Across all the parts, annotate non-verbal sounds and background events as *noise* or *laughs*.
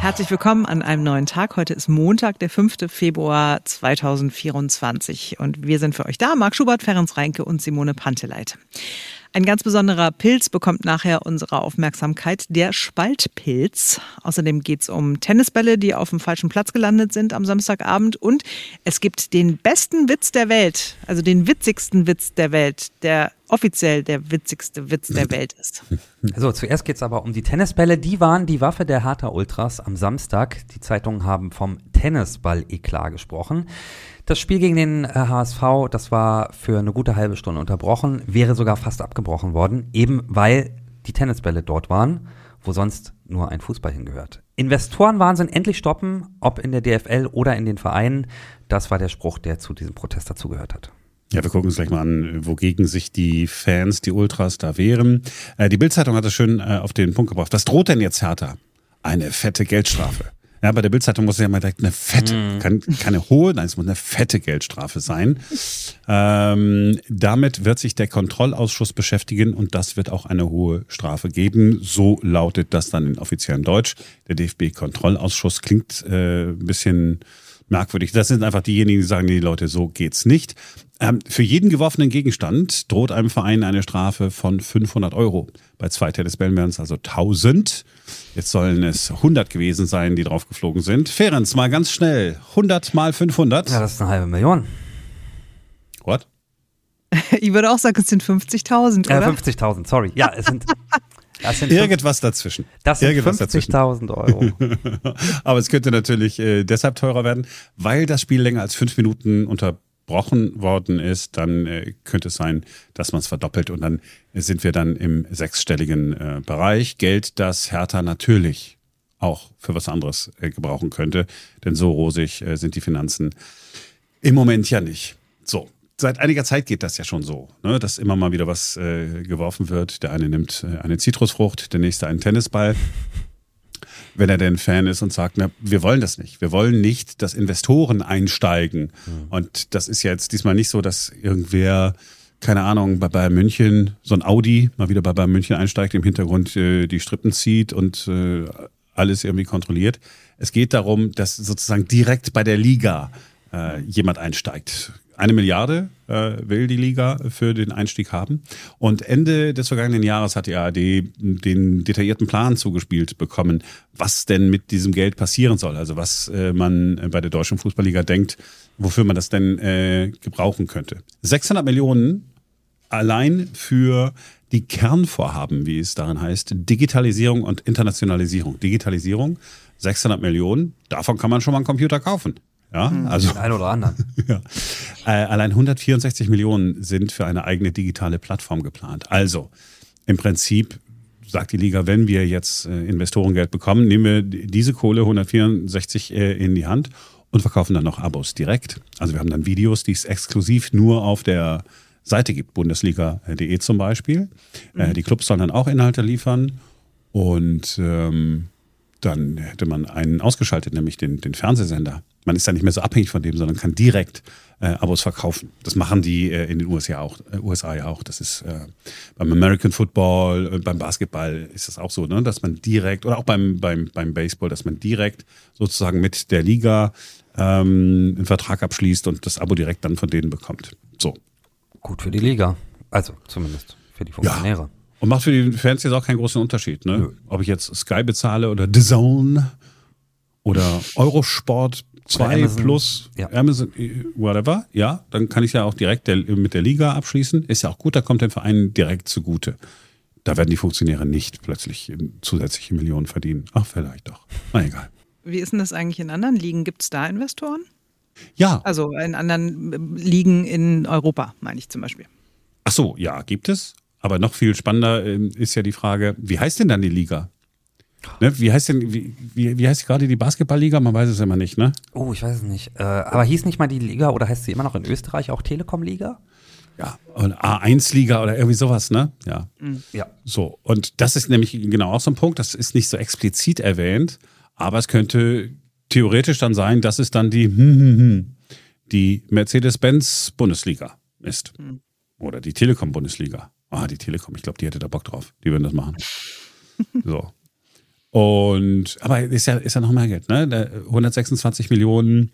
Herzlich willkommen an einem neuen Tag. Heute ist Montag, der 5. Februar 2024 und wir sind für euch da. Marc Schubert, Ferenc Reinke und Simone Panteleit. Ein ganz besonderer Pilz bekommt nachher unsere Aufmerksamkeit, der Spaltpilz. Außerdem geht es um Tennisbälle, die auf dem falschen Platz gelandet sind am Samstagabend. Und es gibt den besten Witz der Welt, also den witzigsten Witz der Welt, der offiziell der witzigste Witz der Welt ist. So, zuerst geht es aber um die Tennisbälle. Die waren die Waffe der Hertha Ultras am Samstag. Die Zeitungen haben vom Tennisball-Eklat gesprochen. Das Spiel gegen den HSV, äh, das war für eine gute halbe Stunde unterbrochen, wäre sogar fast abgebrochen worden, eben weil die Tennisbälle dort waren, wo sonst nur ein Fußball hingehört. Investorenwahnsinn endlich stoppen, ob in der DFL oder in den Vereinen. Das war der Spruch, der zu diesem Protest dazugehört hat. Ja, wir gucken uns gleich mal an, wogegen sich die Fans, die Ultras da wehren. Äh, die Bildzeitung hat es schön äh, auf den Punkt gebracht. Was droht denn jetzt Hertha? Eine fette Geldstrafe. Ja, bei der Bildzeitung muss es ja mal direkt eine fette, mm. kann, keine hohe, nein, es muss eine fette Geldstrafe sein. Ähm, damit wird sich der Kontrollausschuss beschäftigen und das wird auch eine hohe Strafe geben. So lautet das dann in offiziellem Deutsch. Der DFB-Kontrollausschuss klingt äh, ein bisschen merkwürdig. Das sind einfach diejenigen, die sagen, die Leute, so geht's nicht. Ähm, für jeden geworfenen Gegenstand droht einem Verein eine Strafe von 500 Euro. Bei zwei Tennisbällen wären es also 1000. Jetzt sollen es 100 gewesen sein, die drauf geflogen sind. Ferenc, mal ganz schnell. 100 mal 500. Ja, das ist eine halbe Million. What? *laughs* Ich würde auch sagen, es sind 50.000, oder? Äh, 50.000, sorry. Ja, es sind *laughs* Irgendwas dazwischen. Das sind 50.000 Euro. *laughs* Aber es könnte natürlich äh, deshalb teurer werden, weil das Spiel länger als fünf Minuten unterbrochen worden ist. Dann äh, könnte es sein, dass man es verdoppelt und dann sind wir dann im sechsstelligen äh, Bereich. Geld, das Hertha natürlich auch für was anderes äh, gebrauchen könnte. Denn so rosig äh, sind die Finanzen im Moment ja nicht. So, seit einiger Zeit geht das ja schon so, ne, dass immer mal wieder was äh, geworfen wird. Der eine nimmt äh, eine Zitrusfrucht, der nächste einen Tennisball. Wenn er denn Fan ist und sagt, na, wir wollen das nicht. Wir wollen nicht, dass Investoren einsteigen. Mhm. Und das ist ja jetzt diesmal nicht so, dass irgendwer, keine Ahnung, bei Bayern München, so ein Audi mal wieder bei Bayern München einsteigt, im Hintergrund äh, die Strippen zieht und äh, alles irgendwie kontrolliert. Es geht darum, dass sozusagen direkt bei der Liga äh, jemand einsteigt eine Milliarde will die Liga für den Einstieg haben. Und Ende des vergangenen Jahres hat die ARD den detaillierten Plan zugespielt bekommen, was denn mit diesem Geld passieren soll. Also was äh, man bei der Deutschen Fußballliga denkt, wofür man das denn äh, gebrauchen könnte. 600 Millionen allein für die Kernvorhaben, wie es darin heißt, Digitalisierung und Internationalisierung. Digitalisierung, 600 Millionen, davon kann man schon mal einen Computer kaufen. Ja, hm, also. Den einen oder anderen. *laughs* ja. Äh, allein 164 Millionen sind für eine eigene digitale Plattform geplant. Also, im Prinzip sagt die Liga, wenn wir jetzt äh, Investorengeld bekommen, nehmen wir diese Kohle 164 äh, in die Hand und verkaufen dann noch Abos direkt. Also wir haben dann Videos, die es exklusiv nur auf der Seite gibt, Bundesliga.de zum Beispiel. Äh, mhm. die Clubs sollen dann auch Inhalte liefern und ähm, dann hätte man einen ausgeschaltet, nämlich den, den Fernsehsender. Man ist dann nicht mehr so abhängig von dem, sondern kann direkt äh, Abos verkaufen. Das machen die äh, in den USA auch, äh, USA ja auch. Das ist äh, beim American Football, äh, beim Basketball ist das auch so, ne? dass man direkt, oder auch beim, beim, beim Baseball, dass man direkt sozusagen mit der Liga ähm, einen Vertrag abschließt und das Abo direkt dann von denen bekommt. So. Gut für die Liga. Also zumindest für die Funktionäre. Ja. Und macht für die Fans jetzt auch keinen großen Unterschied, ne? Ob ich jetzt Sky bezahle oder The Zone oder Eurosport 2 plus ja. Amazon, whatever, ja, dann kann ich ja auch direkt der, mit der Liga abschließen. Ist ja auch gut, da kommt der Verein direkt zugute. Da werden die Funktionäre nicht plötzlich zusätzliche Millionen verdienen. Ach, vielleicht doch. Na egal. Wie ist denn das eigentlich in anderen Ligen? Gibt es da Investoren? Ja. Also in anderen Ligen in Europa, meine ich zum Beispiel. Ach so, ja, gibt es. Aber noch viel spannender ähm, ist ja die Frage, wie heißt denn dann die Liga? Ne, wie heißt denn, wie, wie, wie heißt gerade die Basketballliga? Man weiß es immer nicht, ne? Oh, ich weiß es nicht. Äh, aber hieß nicht mal die Liga oder heißt sie immer noch in Österreich auch Telekom-Liga? Ja, und A1-Liga oder irgendwie sowas, ne? Ja. Mhm. Ja. So, und das ist nämlich genau auch so ein Punkt, das ist nicht so explizit erwähnt, aber es könnte theoretisch dann sein, dass es dann die, hm, hm, hm, die Mercedes-Benz-Bundesliga ist. Mhm. Oder die Telekom-Bundesliga. Ah, die Telekom, ich glaube, die hätte da Bock drauf. Die würden das machen. *laughs* so. Und aber ist ja, ist ja noch mehr Geld, ne? 126 Millionen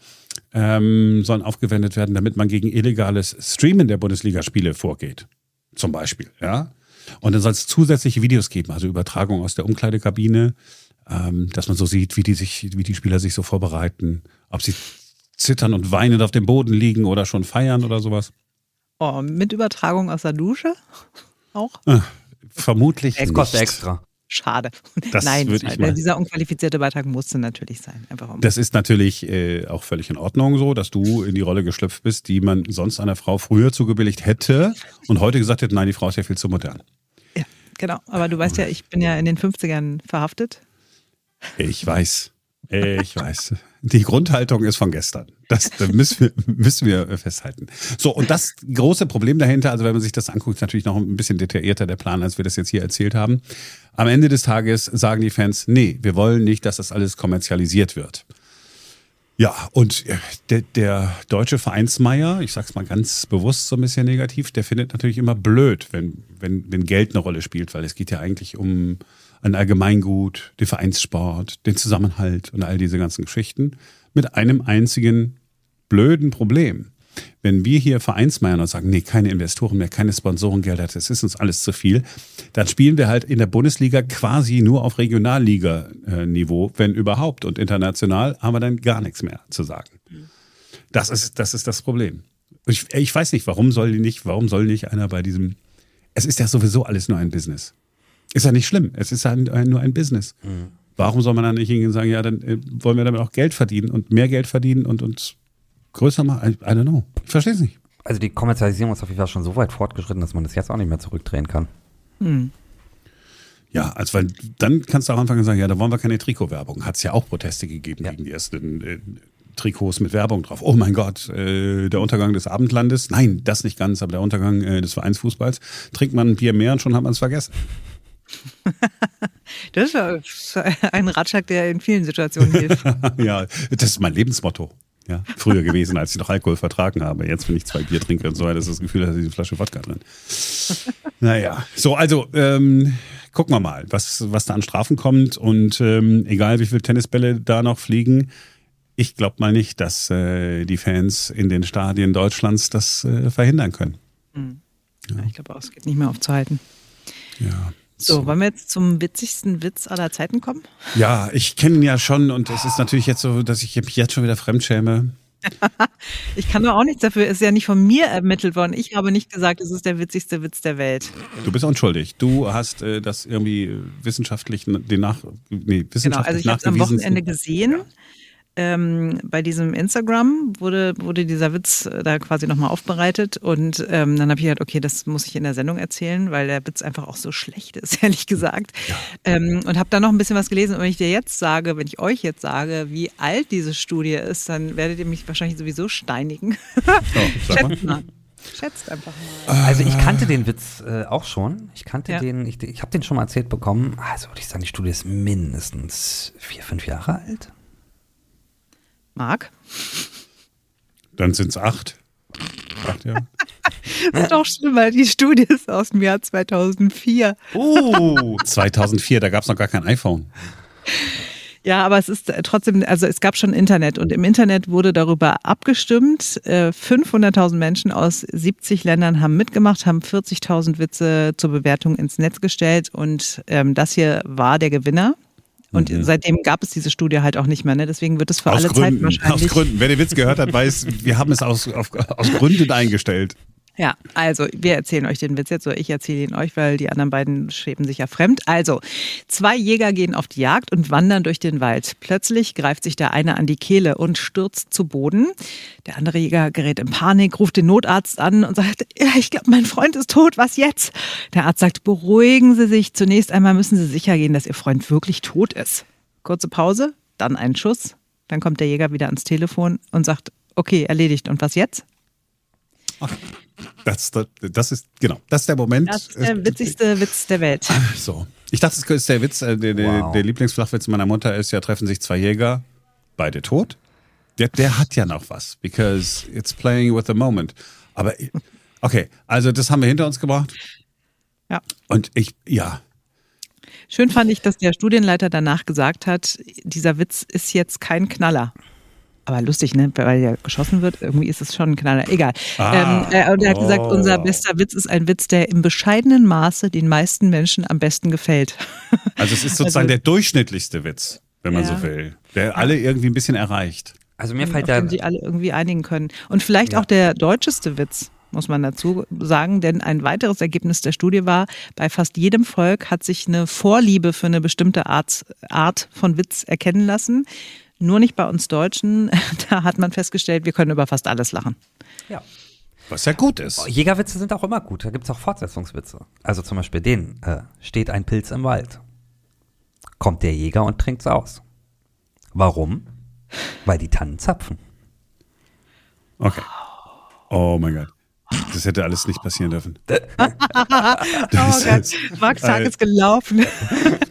ähm, sollen aufgewendet werden, damit man gegen illegales Streamen der Bundesligaspiele vorgeht. Zum Beispiel, ja. Und dann soll es zusätzliche Videos geben, also Übertragung aus der Umkleidekabine, ähm, dass man so sieht, wie die sich, wie die Spieler sich so vorbereiten, ob sie zittern und weinend auf dem Boden liegen oder schon feiern oder sowas. Oh, mit Übertragung aus der Dusche *laughs* auch? Äh, vermutlich Es kostet extra. Schade. *laughs* Das Nein, mal- dieser unqualifizierte Beitrag musste natürlich sein. Um Das ist natürlich äh, auch völlig in Ordnung so, dass du in die Rolle geschlüpft bist, die man sonst einer Frau früher zugebilligt hätte und heute gesagt hätte, nein, die Frau ist ja viel zu modern. ja, genau. Aber du weißt ja, ich bin ja in den 50ern verhaftet. Ich weiß. Ich weiß. Die Grundhaltung ist von gestern. Das, das müssen, wir, *laughs* müssen wir festhalten. So, und das große Problem dahinter, also wenn man sich das anguckt, ist natürlich noch ein bisschen detaillierter der Plan, als wir das jetzt hier erzählt haben. Am Ende des Tages sagen die Fans, nee, wir wollen nicht, dass das alles kommerzialisiert wird. Ja, und äh, der, der deutsche Vereinsmeier, ich sag's mal ganz bewusst so ein bisschen negativ, der findet natürlich immer blöd, wenn, wenn, wenn Geld eine Rolle spielt, weil es geht ja eigentlich um ein Allgemeingut, den Vereinssport, den Zusammenhalt und all diese ganzen Geschichten mit einem einzigen blöden Problem. Wenn wir hier Vereinsmeiern und sagen, nee, keine Investoren mehr, keine Sponsorengelder, das ist uns alles zu viel, dann spielen wir halt in der Bundesliga quasi nur auf Regionalliga-Niveau, wenn überhaupt. Und international haben wir dann gar nichts mehr zu sagen. Das ist das, ist das Problem. Ich, ich weiß nicht, warum soll nicht, warum soll nicht einer bei diesem, es ist ja sowieso alles nur ein Business. Ist ja nicht schlimm, es ist ja ein, ein, nur ein Business. Warum soll man dann nicht hingehen und sagen, ja, dann äh, wollen wir damit auch Geld verdienen und mehr Geld verdienen und uns größer machen? I, I don't know. Ich verstehe es nicht. Also die Kommerzialisierung ist auf jeden Fall schon so weit fortgeschritten, dass man das jetzt auch nicht mehr zurückdrehen kann. Ja, also weil dann kannst du auch anfangen und sagen, ja, da wollen wir keine Trikotwerbung. Hat es ja auch Proteste gegeben Ja. gegen die ersten äh, Trikots mit Werbung drauf. Oh mein Gott, äh, der Untergang des Abendlandes. Nein, das nicht ganz, aber der Untergang äh, des Vereinsfußballs. Trinkt man ein Bier mehr und schon hat man es vergessen. *laughs* Das ist ein Ratschlag, der in vielen Situationen hilft. *laughs* ja, das ist mein Lebensmotto. Ja, früher gewesen, als ich noch Alkohol vertragen habe. Jetzt, wenn ich zwei Bier trinke und so weiter, ist das Gefühl, da ist diese Flasche Wodka drin. *laughs* Naja, so, also ähm, gucken wir mal, was, was da an Strafen kommt. Und ähm, egal, wie viele Tennisbälle da noch fliegen, ich glaube mal nicht, dass äh, die Fans in den Stadien Deutschlands das äh, verhindern können. Ja, ich glaube auch, es geht nicht mehr aufzuhalten. Ja. So, wollen wir jetzt zum witzigsten Witz aller Zeiten kommen? Ja, ich kenne ihn ja schon und es ist natürlich jetzt so, dass ich mich jetzt schon wieder fremdschäme. *laughs* Ich kann doch auch nichts dafür, ist ja nicht von mir ermittelt worden. Ich habe nicht gesagt, es ist der witzigste Witz der Welt. Du bist unschuldig. Du hast äh, das irgendwie wissenschaftlich den nach nee, wissenschaftlich Genau, also ich habe es am Wochenende gesehen. Ähm, bei diesem Instagram wurde, wurde dieser Witz äh, da quasi nochmal aufbereitet und ähm, dann habe ich gedacht, okay, das muss ich in der Sendung erzählen, weil der Witz einfach auch so schlecht ist, *laughs* ehrlich gesagt. Ähm, und habe dann noch ein bisschen was gelesen und wenn ich dir jetzt sage, wenn ich euch jetzt sage, wie alt diese Studie ist, dann werdet ihr mich wahrscheinlich sowieso steinigen. *laughs* Mal. Schätzt mal. Schätzt einfach mal. Also ich kannte den Witz äh, auch schon. Ich kannte Ja. den, ich, ich habe den schon mal erzählt bekommen. Also würde ich sagen, die Studie ist mindestens vier, fünf Jahre alt. Marc? Dann sind es acht. Acht Jahre. Das *laughs* ist doch schlimmer, die Studie ist aus dem Jahr 2004. Uh, 2004, da gab es noch gar kein iPhone. Ja, aber es ist äh, trotzdem, also es gab schon Internet und im Internet wurde darüber abgestimmt. Äh, 500.000 Menschen aus 70 Ländern haben mitgemacht, haben 40.000 Witze zur Bewertung ins Netz gestellt und ähm, das hier war der Gewinner. Und seitdem gab es diese Studie halt auch nicht mehr. Ne? Deswegen wird es für Aus alle Zeiten Gründen. Aus wahrscheinlich. Gründen. Wer den Witz gehört hat, weiß, wir haben es aus, auf, aus Gründen eingestellt. Ja, also wir erzählen euch den Witz jetzt oder ich erzähle ihn euch, weil die anderen beiden schweben sich ja fremd. Also, zwei Jäger gehen auf die Jagd und wandern durch den Wald. Plötzlich greift sich der eine an die Kehle und stürzt zu Boden. Der andere Jäger gerät in Panik, ruft den Notarzt an und sagt, ja, ich glaube, mein Freund ist tot, was jetzt? Der Arzt sagt, beruhigen Sie sich. Zunächst einmal müssen Sie sicher gehen, dass Ihr Freund wirklich tot ist. Kurze Pause, dann ein Schuss. Dann kommt der Jäger wieder ans Telefon und sagt, okay, erledigt. Und was jetzt? Das, das, das ist, genau, das ist der Moment. Das ist der witzigste Witz der Welt. So. Ich dachte, das ist der Witz, äh, der, der, Wow. der Lieblingsflachwitz meiner Mutter ist ja, treffen sich zwei Jäger, beide tot. Der, der hat ja noch was, because it's playing with the moment. Aber, okay, also das haben wir hinter uns gebracht. Ja. Und ich, ja, Schön fand ich, dass der Studienleiter danach gesagt hat, dieser Witz ist jetzt kein Knaller. Aber lustig, ne? Weil ja geschossen wird, irgendwie ist es schon ein Knaller. Egal. Ah, ähm, er, und er hat gesagt, oh. unser bester Witz ist ein Witz, der im bescheidenen Maße den meisten Menschen am besten gefällt. *laughs* Also es ist sozusagen Also- der durchschnittlichste Witz, wenn man Ja. so will. Der alle irgendwie ein bisschen erreicht. Also mir fällt den ja, sie alle irgendwie einigen können. Und vielleicht Ja. auch der deutscheste Witz, muss man dazu sagen, denn ein weiteres Ergebnis der Studie war, bei fast jedem Volk hat sich eine Vorliebe für eine bestimmte Art, Art von Witz erkennen lassen. Nur nicht bei uns Deutschen. *laughs* Da hat man festgestellt, wir können über fast alles lachen. ja. Was ja gut ist. Jägerwitze sind auch immer gut. Da gibt es auch Fortsetzungswitze. Also zum Beispiel den, äh, steht ein Pilz im Wald. Kommt der Jäger und trinkt's aus. Warum? Weil die Tannen zapfen. Okay. Oh mein Gott. Das hätte alles nicht passieren dürfen. *laughs* Oh Das Gott, ist, Max Tag äh, ist gelaufen.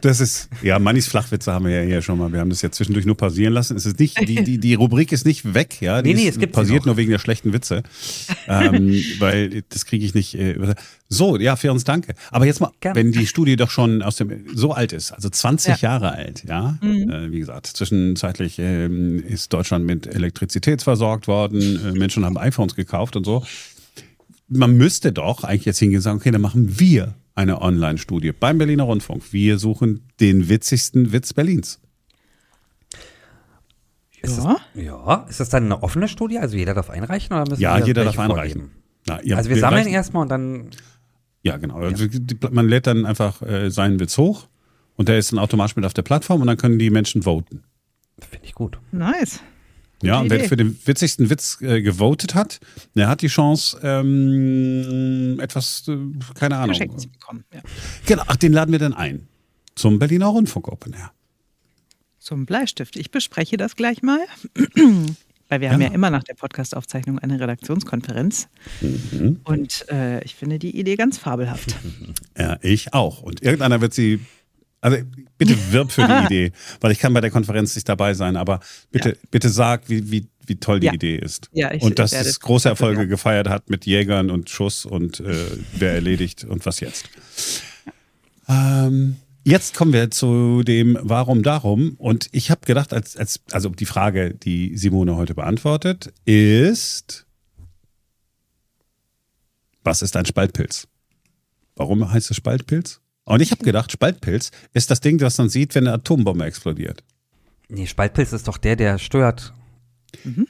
das ist, ja, Mannis Flachwitze haben wir ja hier schon mal. Wir haben das ja zwischendurch nur pausieren lassen. Es ist nicht, die, die, die Rubrik ist nicht weg, ja. Die Nee, nee, es gibt sie pausiert nur wegen der schlechten Witze. ähm, *laughs* weil das kriege ich nicht. Äh, über- so, ja, für uns danke. Aber jetzt mal, Gerne. wenn die Studie doch schon aus dem so alt ist, also 20 Ja. Jahre alt, ja. Mhm. Äh, wie gesagt, zwischenzeitlich ähm, ist Deutschland mit Elektrizität versorgt worden, äh, Menschen haben iPhones gekauft und so. Man müsste doch eigentlich jetzt hingehen und sagen, okay, dann machen wir eine Online-Studie beim Berliner Rundfunk. Wir suchen den witzigsten Witz Berlins. Ist Ja. Das, ja. Ist das dann eine offene Studie? Also jeder darf einreichen oder müssen Ja, wir jeder darf einreichen. Na, ja, Also wir sammeln reichen- erstmal und dann. Ja, genau. Also die- Man lädt dann einfach äh, seinen Witz hoch und der ist dann automatisch mit auf der Plattform und dann können die Menschen voten. Finde ich gut. Nice. Ja, und wer Idee. für den witzigsten Witz äh, gewotet hat, der hat die Chance, ähm, etwas, äh, keine Ahnung. Geschenkt zu bekommen. Ja. Genau, ach, den laden wir dann ein. Zum Berliner Rundfunk Open Air. Zum Bleistift. Ich bespreche das gleich mal. *clears throat* Weil wir haben Ja. ja immer nach der Podcastaufzeichnung eine Redaktionskonferenz. Mhm. Und äh, ich finde die Idee ganz fabelhaft. *laughs* Ja, ich auch. Und irgendeiner wird sie. Also bitte *laughs* wirb für die Idee, weil ich kann bei der Konferenz nicht dabei sein, aber bitte, bitte sag, wie, wie, wie toll die Ja. Idee ist. Ja, ich und dass werde es große Erfolge werben. gefeiert hat mit Jägern und Schuss und äh, wer erledigt und was jetzt. Ähm, jetzt kommen wir zu dem Warum darum. Und ich habe gedacht, als, als, also die Frage, die Simone heute beantwortet, ist, was ist ein Spaltpilz? Warum heißt es Spaltpilz? Und ich habe gedacht, Spaltpilz ist das Ding, das man sieht, wenn eine Atombombe explodiert. Nee, Spaltpilz ist doch der, der stört.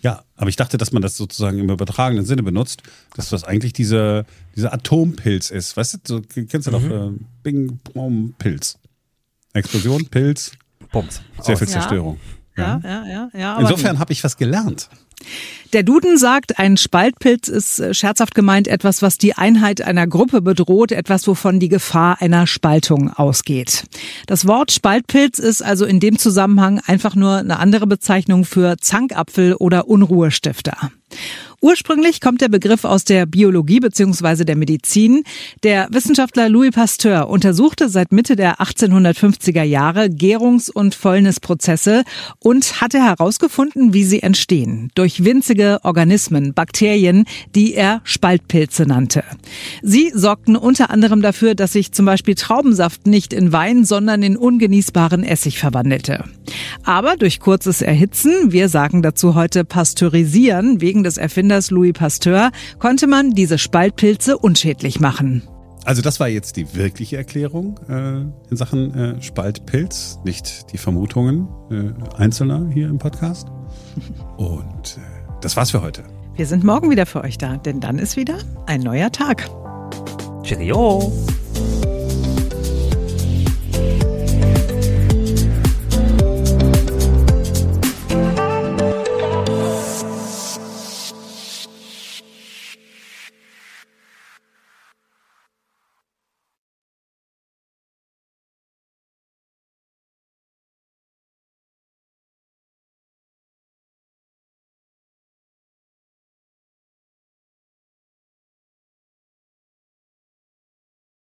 Ja, aber ich dachte, dass man das sozusagen im übertragenen Sinne benutzt, dass das eigentlich dieser, dieser Atompilz ist. Weißt du, so, kennst du doch äh, Bing, Bom, Pilz. Explosion, Pilz, Bums. sehr viel Aus. Ja. Zerstörung. Ja, ja, ja. ja aber Insofern habe ich was gelernt. Der Duden sagt, ein Spaltpilz ist äh, scherzhaft gemeint etwas, was die Einheit einer Gruppe bedroht, etwas, wovon die Gefahr einer Spaltung ausgeht. Das Wort Spaltpilz ist also in dem Zusammenhang einfach nur eine andere Bezeichnung für Zankapfel oder Unruhestifter. Ursprünglich kommt der Begriff aus der Biologie bzw. der Medizin. Der Wissenschaftler Louis Pasteur untersuchte seit Mitte der 1850er Jahre Gärungs- und Fäulnisprozesse und hatte herausgefunden, wie sie entstehen. Durch winzige Organismen, Bakterien, die er Spaltpilze nannte. Sie sorgten unter anderem dafür, dass sich zum Beispiel Traubensaft nicht in Wein, sondern in ungenießbaren Essig verwandelte. Aber durch kurzes Erhitzen, wir sagen dazu heute pasteurisieren, wegen des Erfinders Louis Pasteur, konnte man diese Spaltpilze unschädlich machen. Also das war jetzt die wirkliche Erklärung äh, in Sachen äh, Spaltpilz, nicht die Vermutungen äh, Einzelner hier im Podcast. Und äh, das war's für heute. Wir sind morgen wieder für euch da, denn dann ist wieder ein neuer Tag. Cheerio.